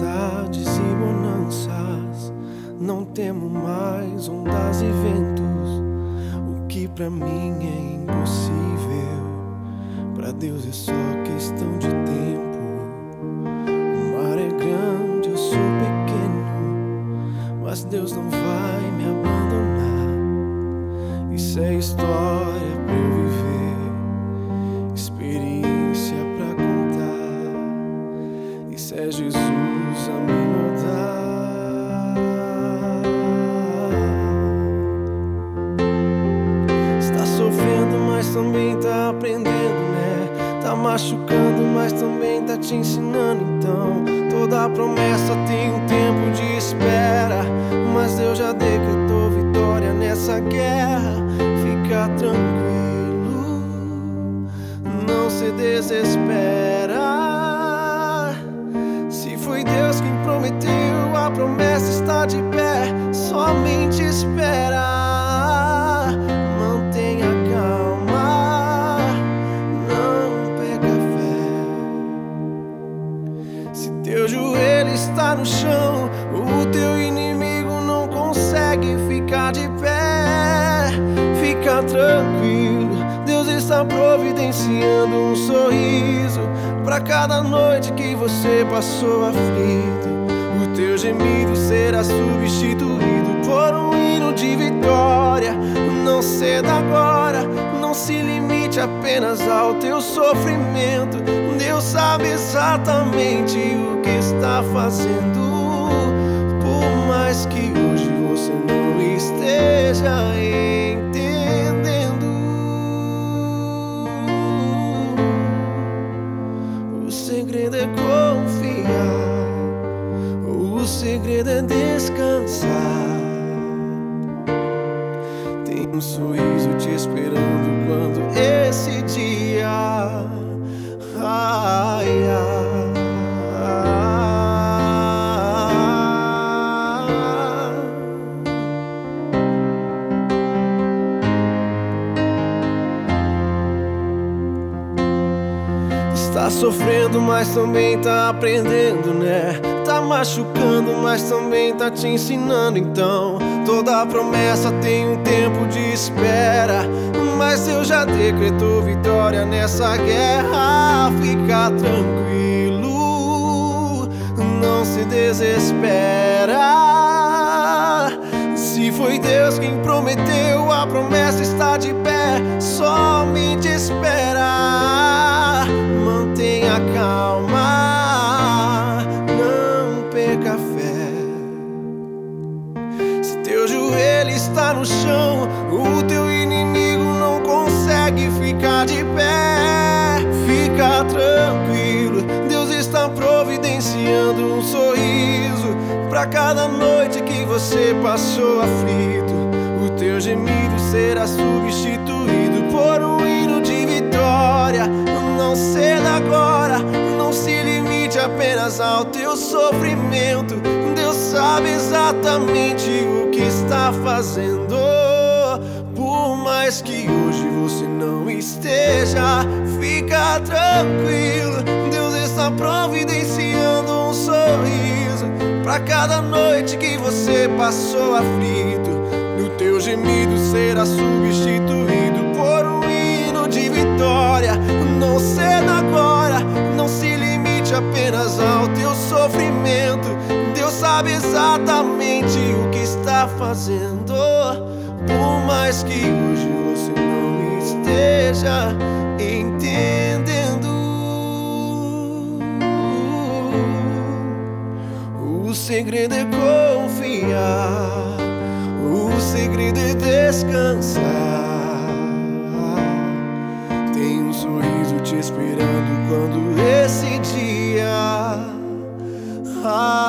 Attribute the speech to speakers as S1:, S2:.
S1: tempestades e bonanças, não temo mais ondas e ventos. O que para mim é impossível, para Deus é só questão de tempo. O mar é grande, eu sou pequeno, mas Deus não vai me abandonar. Isso é história Tá machucando, mas também tá te ensinando. Então, toda promessa tem um tempo de espera. Mas Deus já decretou vitória nessa guerra. Fica tranquilo, não se desespera. Se foi Deus quem prometeu, a promessa está de pé. No chão, o teu inimigo não consegue ficar de pé. Fica tranquilo, Deus está providenciando um sorriso para cada noite que você passou aflito. O teu gemido será substituído por um hino de vitória. Não ceda agora, não se limite apenas ao teu sofrimento. Sabe exatamente o que está fazendo. Por mais que hoje você não esteja entendendo, o segredo é confiar, o segredo é descansar. Tem um sorriso te esperando quando esse dia. Está sofrendo, mas também tá aprendendo, né? Tá machucando, mas também tá te ensinando. Então, toda promessa tem um tempo de espera. Mas Deus já decretou vitória nessa guerra. Fica tranquilo, não se desespera. Se foi Deus quem prometeu, a promessa está de pé. No chão, o teu inimigo não consegue ficar de pé. Fica tranquilo, Deus está providenciando um sorriso para cada noite que você passou aflito. O teu gemido será substituído por um hino de vitória. Não ceda agora, não se limite apenas ao teu sofrimento. Deus sabe exatamente o está fazendo. Por mais que hoje você não esteja, fica tranquilo. Deus está providenciando um sorriso para cada noite que você passou aflito. O teu gemido será substituído está fazendo. Por mais que hoje você não esteja entendendo, o segredo é confiar, o segredo é descansar. Tem um sorriso te esperando quando esse dia. Ah,